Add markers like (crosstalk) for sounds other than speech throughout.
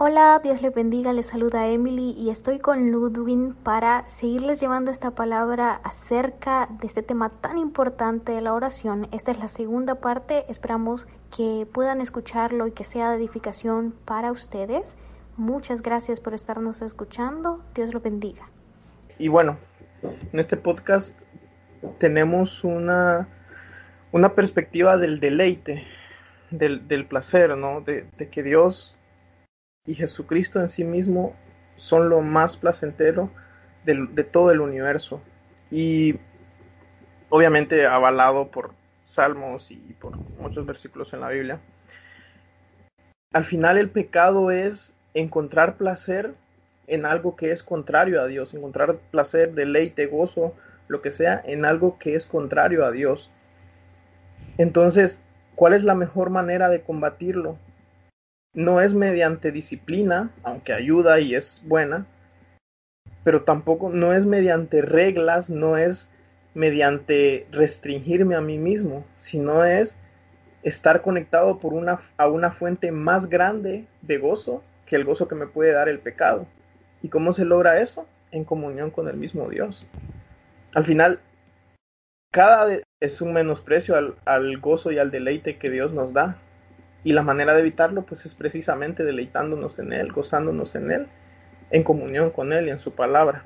Hola, Dios le bendiga, les saluda Emily y estoy con Ludwin para seguirles llevando esta palabra acerca de este tema tan importante de la oración. Esta es la segunda parte, esperamos que puedan escucharlo y que sea de edificación para ustedes. Muchas gracias por estarnos escuchando, Dios lo bendiga. Y bueno, en este podcast tenemos una, una perspectiva del deleite, del, placer, ¿no? De que Dios y Jesucristo en sí mismo son lo más placentero de, todo el universo. Y obviamente avalado por salmos y por muchos versículos en la Biblia. Al final el pecado es encontrar placer en algo que es contrario a Dios, encontrar placer, deleite, gozo, lo que sea, en algo que es contrario a Dios. Entonces, ¿cuál es la mejor manera de combatirlo? No es mediante disciplina, aunque ayuda y es buena, pero tampoco no es mediante reglas, no es mediante restringirme a mí mismo, sino es estar conectado por una, a una fuente más grande de gozo que el gozo que me puede dar el pecado. ¿Y cómo se logra eso? En comunión con el mismo Dios. Al final, cada es un menosprecio al, al gozo y al deleite que Dios nos da, y la manera de evitarlo pues es precisamente deleitándonos en Él, gozándonos en Él, en comunión con Él y en su palabra.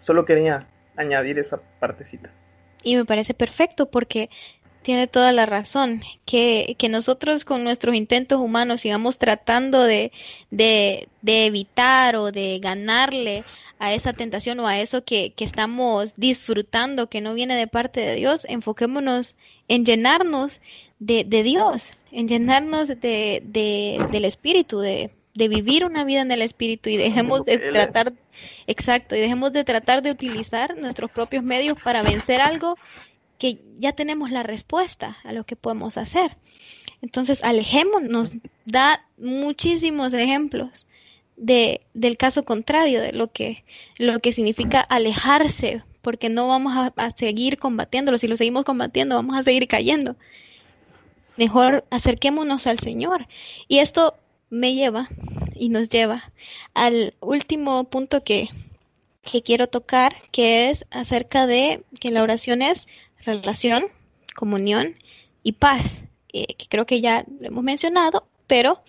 Solo quería añadir esa partecita. Y me parece perfecto porque tiene toda la razón, que, que nosotros con nuestros intentos humanos sigamos tratando de, de, de, evitar o de ganarle a esa tentación o a eso que, que estamos disfrutando que no viene de parte de Dios, enfoquémonos en llenarnos de, de Dios, en llenarnos de, de, del Espíritu, de, de vivir una vida en el Espíritu y dejemos de tratar, exacto, y dejemos de tratar de utilizar nuestros propios medios para vencer algo que ya tenemos la respuesta a lo que podemos hacer. Entonces, alejémonos, da muchísimos ejemplos de, del caso contrario, de lo que, lo que significa alejarse, porque no vamos a, a seguir combatiéndolo. Si lo seguimos combatiendo, vamos a seguir cayendo. Mejor acerquémonos al Señor. Y esto me lleva y nos lleva al último punto que, que quiero tocar, que es acerca de que la oración es relación, comunión y paz, eh, que creo que ya lo hemos mencionado, pero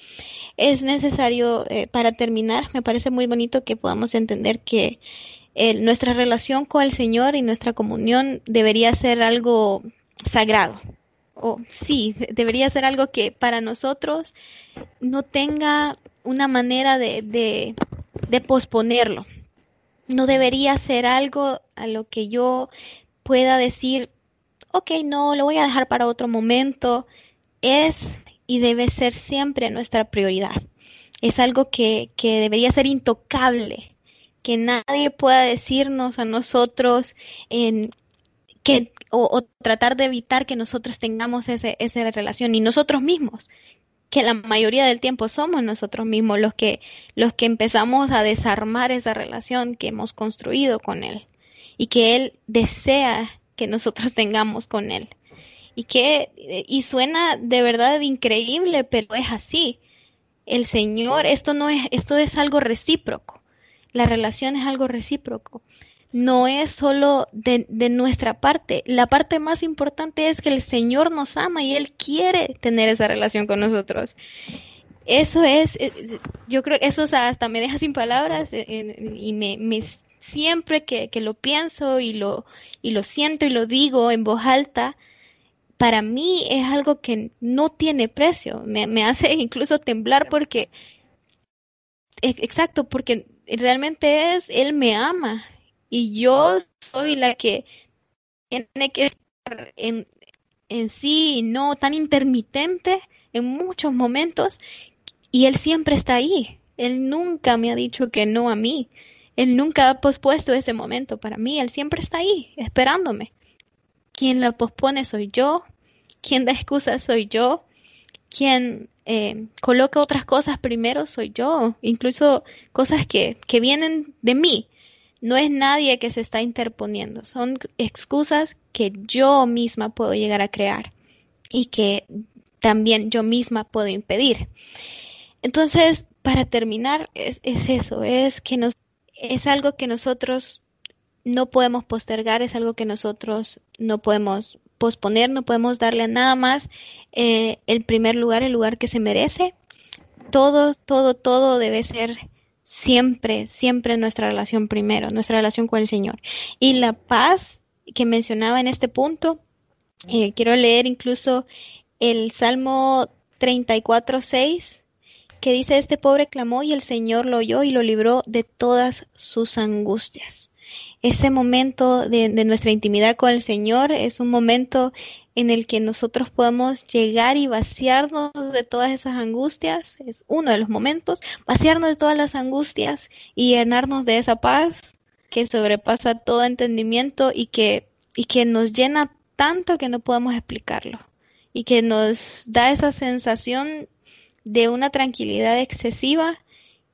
es necesario eh, para terminar, me parece muy bonito que podamos entender que nuestra relación con el Señor y nuestra comunión debería ser algo sagrado, o sí, debería ser algo que para nosotros no tenga una manera de, de, posponerlo. No debería ser algo a lo que yo pueda decir, ok, no, lo voy a dejar para otro momento. Es y debe ser siempre nuestra prioridad. Es algo que, que debería ser intocable, que nadie pueda decirnos a nosotros en que o, tratar de evitar que nosotros tengamos ese, esa relación y nosotros mismos que la mayoría del tiempo somos nosotros mismos los que los que empezamos a desarmar esa relación que hemos construido con él y que él desea que nosotros (laughs) tengamos con él. Y que y suena de verdad increíble pero es así. El Señor esto no es esto es algo recíproco. La relación es algo recíproco no es solo de, nuestra parte. La parte más importante es que el Señor nos ama y Él quiere tener esa relación con nosotros. Eso es, eh, yo creo que eso hasta me deja sin palabras eh, y me, siempre que, lo pienso y lo, y lo siento y lo digo en voz alta, para mí es algo que no tiene precio. Me, me hace (laughs) incluso temblar porque, e, exacto, porque realmente es, Él me ama y yo soy la que tiene que estar en, en sí no tan intermitente en muchos momentos y él siempre está ahí. Él nunca me ha dicho que no a mí. Él nunca ha pospuesto ese momento para mí. Él siempre está ahí, esperándome. Quien lo pospone soy yo. Quien da excusas soy yo. Quien eh, coloca otras cosas primero soy yo. Incluso cosas que, que vienen de mí. No es nadie que se está interponiendo, son excusas que yo misma puedo llegar a crear y que también yo misma puedo impedir. Entonces, para terminar, es, es eso, es que es algo que nosotros no podemos postergar, es algo que nosotros no podemos posponer, no podemos darle a nada más eh, el primer lugar, el lugar que se merece. Todo, todo, todo debe ser siempre, siempre nuestra relación primero, nuestra relación con el Señor. Y la paz que mencionaba en este punto, eh, quiero leer incluso el Salmo 34, 6, que dice, este pobre clamó y el Señor lo oyó y lo libró de todas sus angustias. Ese momento de, de nuestra intimidad con el Señor es un momento en el que nosotros podemos llegar y vaciarnos de todas esas angustias, es uno de los momentos, vaciarnos de todas las angustias y llenarnos de esa paz que sobrepasa todo entendimiento y que, y que nos llena tanto que no podemos explicarlo y que nos da esa sensación de una tranquilidad excesiva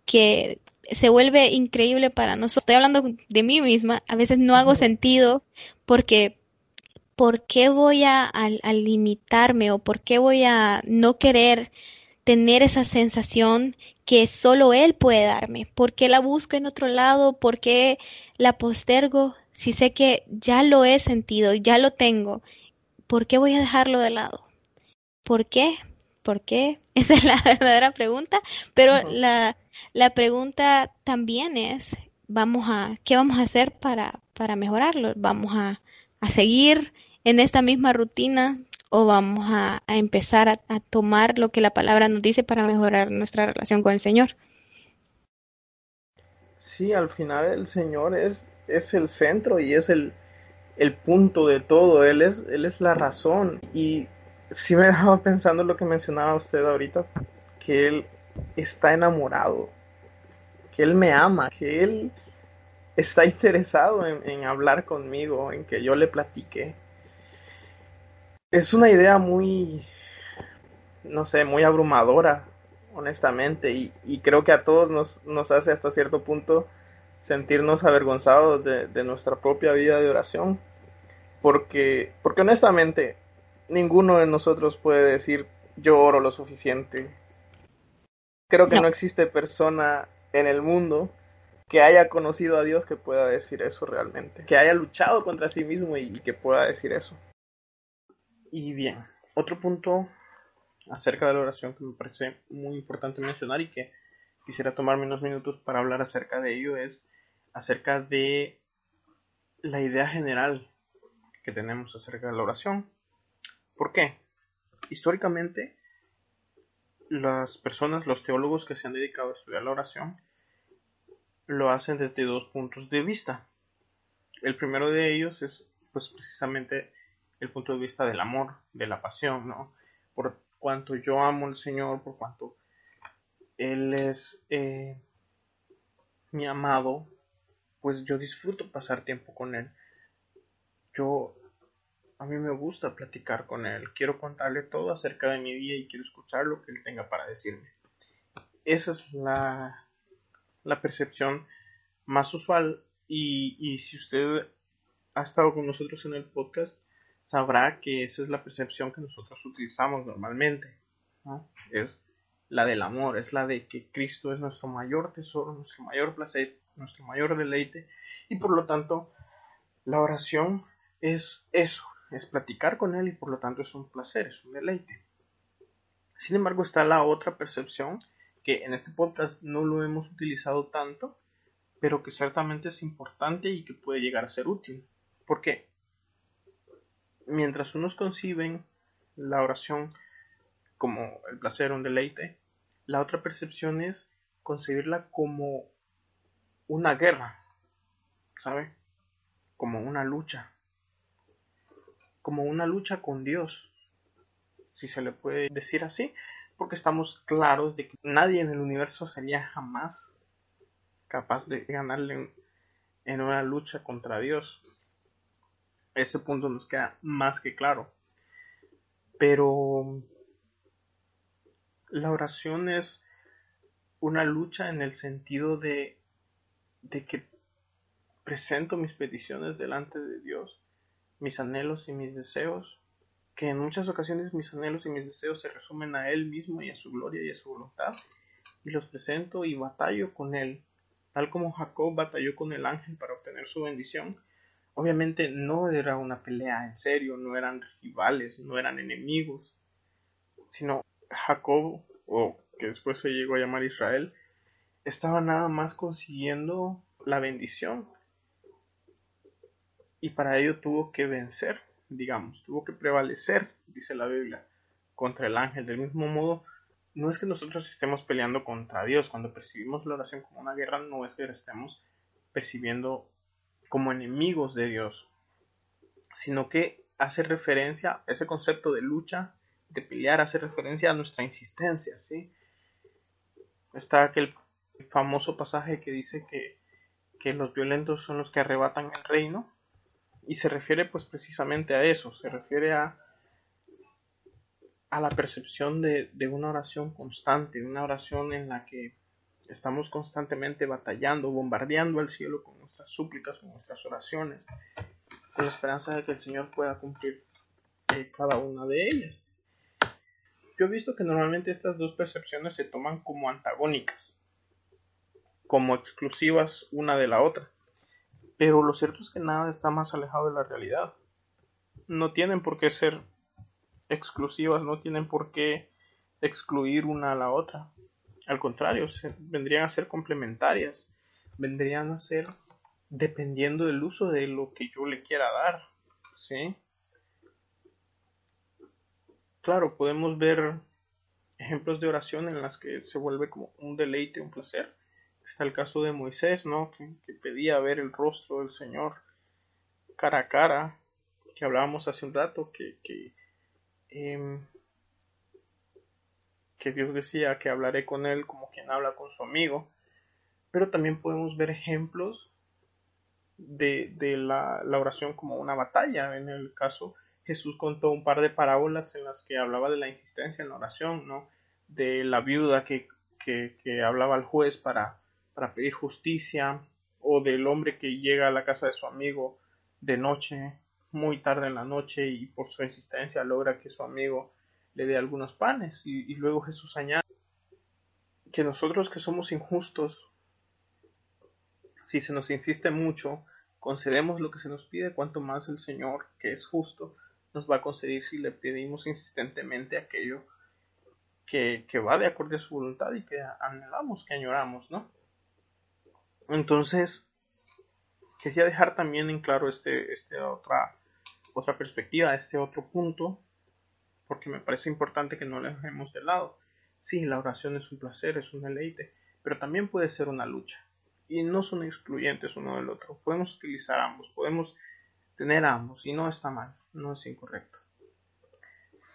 que se vuelve increíble para nosotros. Estoy hablando de mí misma, a veces no hago sentido porque ¿por qué voy a, limitarme o por qué voy a no querer tener esa sensación que solo Él puede darme? ¿Por qué la busco en otro lado? ¿Por qué la postergo? Si sé que ya lo he sentido, ya lo tengo, ¿por qué voy a dejarlo de lado? ¿Por qué? ¿Por qué? (laughs) Esa es la verdadera pregunta, pero la, la pregunta también es, vamos a, ¿qué vamos a hacer para, para mejorarlo? ¿Vamos a, a seguir en esta misma rutina o vamos a, empezar a, tomar lo que la palabra nos dice para mejorar nuestra relación con el Señor. Sí, al final el Señor es, es el centro y es el, el punto de todo, Él es, Él es la razón. Y sí me (laughs) dejaba pensando lo que mencionaba usted ahorita, que Él está enamorado, que Él me ama, que Él está interesado en, en hablar conmigo, en que yo le platique es una idea muy, no sé, muy abrumadora, honestamente, y, creo que a todos nos, nos, hace hasta cierto punto sentirnos avergonzados de, nuestra propia vida de oración, porque, porque honestamente ninguno de nosotros puede decir yo oro lo suficiente. Creo que no, existe persona en el mundo que haya conocido a Dios que pueda decir eso realmente, que haya luchado contra sí mismo y que pueda decir eso. Y bien, otro punto acerca de la oración que me parece muy importante mencionar y que quisiera tomarme unos minutos para hablar acerca de ello es acerca de la idea general que tenemos acerca de la oración. ¿Por qué? Históricamente, las personas, los teólogos que se han dedicado a estudiar la oración, lo hacen desde dos puntos de vista. El primero de ellos es pues precisamente el punto de vista del amor, de la pasión, ¿no? Por cuanto yo amo al Señor, por cuanto Él es eh, mi amado, pues yo disfruto pasar tiempo con Él. Yo, a mí me gusta platicar con Él, quiero contarle todo acerca de mi vida y quiero escuchar lo que Él tenga para decirme. Esa es la, la percepción más usual y, y si usted ha estado con nosotros en el podcast, sabrá que esa es la percepción que nosotros utilizamos normalmente. Es la del amor, es la de que Cristo es nuestro mayor tesoro, nuestro mayor placer, nuestro mayor deleite y por lo tanto la oración es eso, es platicar con Él y por lo tanto es un placer, es un deleite. Sin embargo está la otra percepción que en este podcast no lo hemos utilizado tanto, pero que ciertamente es importante y que puede llegar a ser útil. ¿Por qué? mientras unos conciben la oración como el placer, un deleite, la otra percepción es concebirla como una guerra, ¿sabe? Como una lucha, como una lucha con Dios, si se le puede decir así, porque estamos claros de que nadie en el universo sería jamás capaz de ganarle en una lucha contra Dios ese punto nos queda más que claro. Pero la oración es una lucha en el sentido de, de que presento mis peticiones delante de Dios, mis anhelos y mis deseos, que en muchas ocasiones mis anhelos y mis deseos se resumen a Él mismo y a su gloria y a su voluntad, y los presento y batallo con él, tal como Jacob batalló con el ángel para obtener su bendición. Obviamente no era una pelea en serio, no eran rivales, no eran enemigos, sino Jacob, o que después se llegó a llamar Israel, estaba nada más consiguiendo la bendición. Y para ello tuvo que vencer, digamos, tuvo que prevalecer, dice la Biblia, contra el ángel. Del mismo modo, no es que nosotros estemos peleando contra Dios. Cuando percibimos la oración como una guerra, no es que estemos percibiendo como enemigos de Dios, sino que hace referencia, ese concepto de lucha, de pelear, hace referencia a nuestra insistencia, ¿sí? Está aquel famoso pasaje que dice que, los violentos son los que arrebatan el reino y se refiere pues precisamente a eso, se refiere a, a la percepción de, de una oración constante, una oración en la que estamos constantemente batallando, bombardeando el cielo con nuestras súplicas, con nuestras oraciones, con la esperanza de que el Señor pueda cumplir eh, cada una de ellas. Yo he visto que normalmente estas dos percepciones se toman como antagónicas como exclusivas una de la otra. Pero lo cierto es que nada está más alejado de la realidad. No tienen por qué ser exclusivas, no tienen por qué excluir una a la otra. Al contrario, vendrían a ser complementarias, vendrían a ser dependiendo del uso de lo que yo le quiera dar. ¿Sí? Claro, podemos ver ejemplos de oración en las que se vuelve como un deleite, un placer Está el caso de Moisés, ¿no? Que, pedía ver el rostro del Señor cara a cara, que hablábamos hace un rato, que, que, em, que Dios decía que hablaré con él como quien habla con su amigo. Pero también podemos ver ejemplos de, de la, la, oración como una batalla. En el caso, Jesús contó un par de parábolas en las que hablaba de la insistencia en la oración, ¿no? De la viuda que, que, que hablaba al juez para, para pedir justicia, o del hombre que llega a la casa de su amigo de noche, muy tarde en la noche, y por su insistencia logra que su amigo le dé algunos panes. Y, luego Jesús añade que nosotros que somos injustos, si se nos insiste mucho, concedemos lo que se nos pide, cuanto más el Señor, que es justo, nos va a conceder si le pedimos insistentemente aquello que, que va de acuerdo a su voluntad y que anhelamos, que añoramos, ¿no? Entonces, quería dejar también en claro este, este otra, otra perspectiva, este otro punto, porque me parece importante que no lo dejemos de lado. Sí, la oración es un placer, es un deleite, pero también puede ser una lucha. Y no son excluyentes uno del otro. Podemos utilizar ambos, podemos tener ambos, y no está mal, no es incorrecto.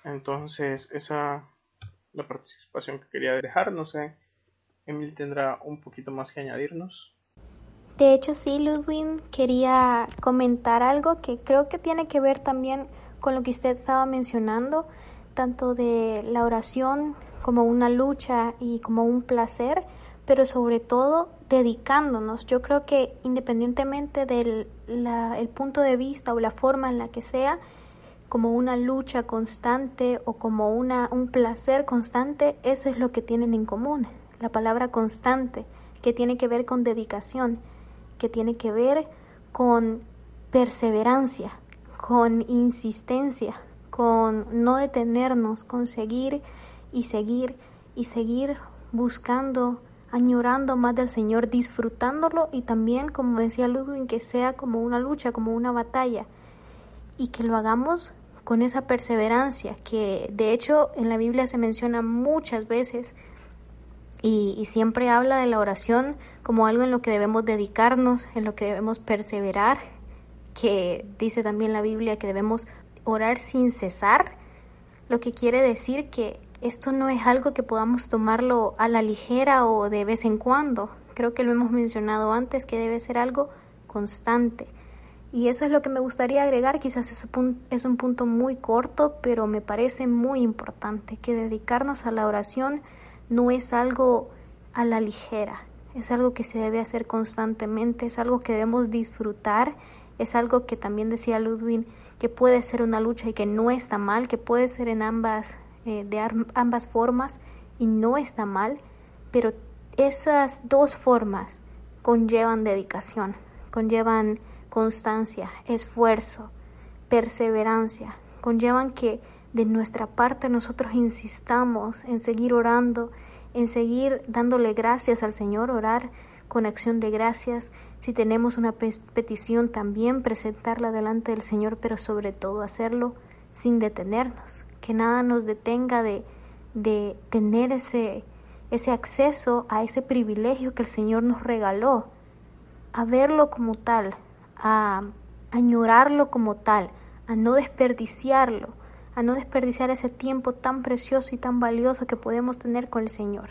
Entonces, esa la participación que quería dejar, no sé, Emil tendrá un poquito más que añadirnos. De hecho, sí, Ludwig quería comentar algo que creo que tiene que ver también con lo que usted estaba mencionando, tanto de la oración como una lucha y como un placer, pero sobre todo dedicándonos. Yo creo que independientemente del el punto de vista o la forma en la que sea, como una lucha constante o como una, un placer constante, eso es lo que tienen en común. La palabra constante, que tiene que ver con dedicación que tiene que ver con perseverancia, con insistencia, con no detenernos, con seguir y seguir y seguir buscando, añorando más del Señor, disfrutándolo y también, como decía Ludwig, que sea como una lucha, como una batalla y que lo hagamos con esa perseverancia que de hecho en la Biblia se menciona muchas veces y, siempre habla de la oración como algo en lo que debemos dedicarnos, en lo que debemos perseverar, que dice también la Biblia que debemos orar sin cesar, lo que quiere decir que esto no es algo que podamos tomarlo a la ligera o de vez en cuando. Creo que lo hemos mencionado antes, que debe ser algo constante. Y eso es lo que me gustaría agregar, quizás es un punto muy corto, pero me parece muy importante, que dedicarnos a la oración no es algo a la ligera, es algo que se debe hacer constantemente, es algo que debemos disfrutar, es algo que también decía Ludwig que puede ser una lucha y que no está mal, que puede ser en ambas, eh, de ambas formas y no está mal, pero esas dos formas conllevan dedicación, conllevan constancia, esfuerzo, perseverancia, conllevan que de nuestra parte nosotros insistamos en seguir orando, en seguir dándole gracias al Señor, orar con acción de gracias. Si tenemos una petición, también presentarla delante del Señor, pero sobre todo hacerlo sin detenernos, que nada nos detenga de, de tener ese, ese acceso a ese privilegio que el Señor nos regaló, a verlo como tal, a añorarlo como tal, a no desperdiciarlo, a no desperdiciar ese tiempo tan precioso y tan valioso que podemos tener con el Señor.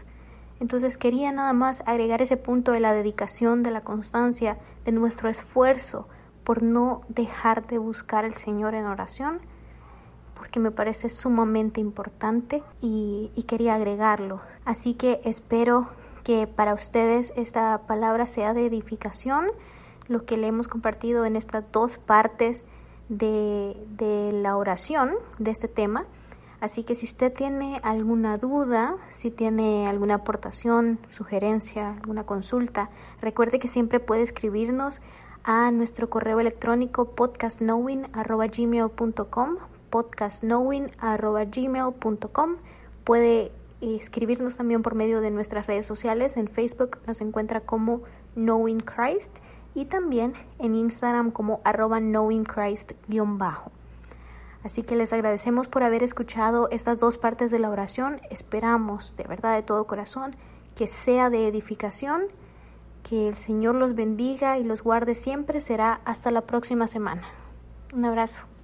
Entonces quería nada más agregar ese punto de la dedicación, de la constancia, de nuestro esfuerzo por no dejar de buscar al Señor en oración, porque me parece sumamente importante y, y quería agregarlo. Así que espero que para ustedes esta palabra sea de edificación, lo que le hemos compartido en estas dos partes de, de la oración de este tema. Así que si usted tiene alguna duda, si tiene alguna aportación, sugerencia, alguna consulta, recuerde que siempre puede escribirnos a nuestro correo electrónico podcastknowing.gmail.com podcastknowing.gmail.com Puede escribirnos también por medio de nuestras redes sociales. En Facebook nos encuentra como Knowing Christ y también en Instagram como arroba knowingchrist-bajo. Así que les agradecemos por haber escuchado estas dos partes de la oración. Esperamos de verdad de todo corazón que sea de edificación, que el Señor los bendiga y los guarde siempre. Será hasta la próxima semana. Un abrazo.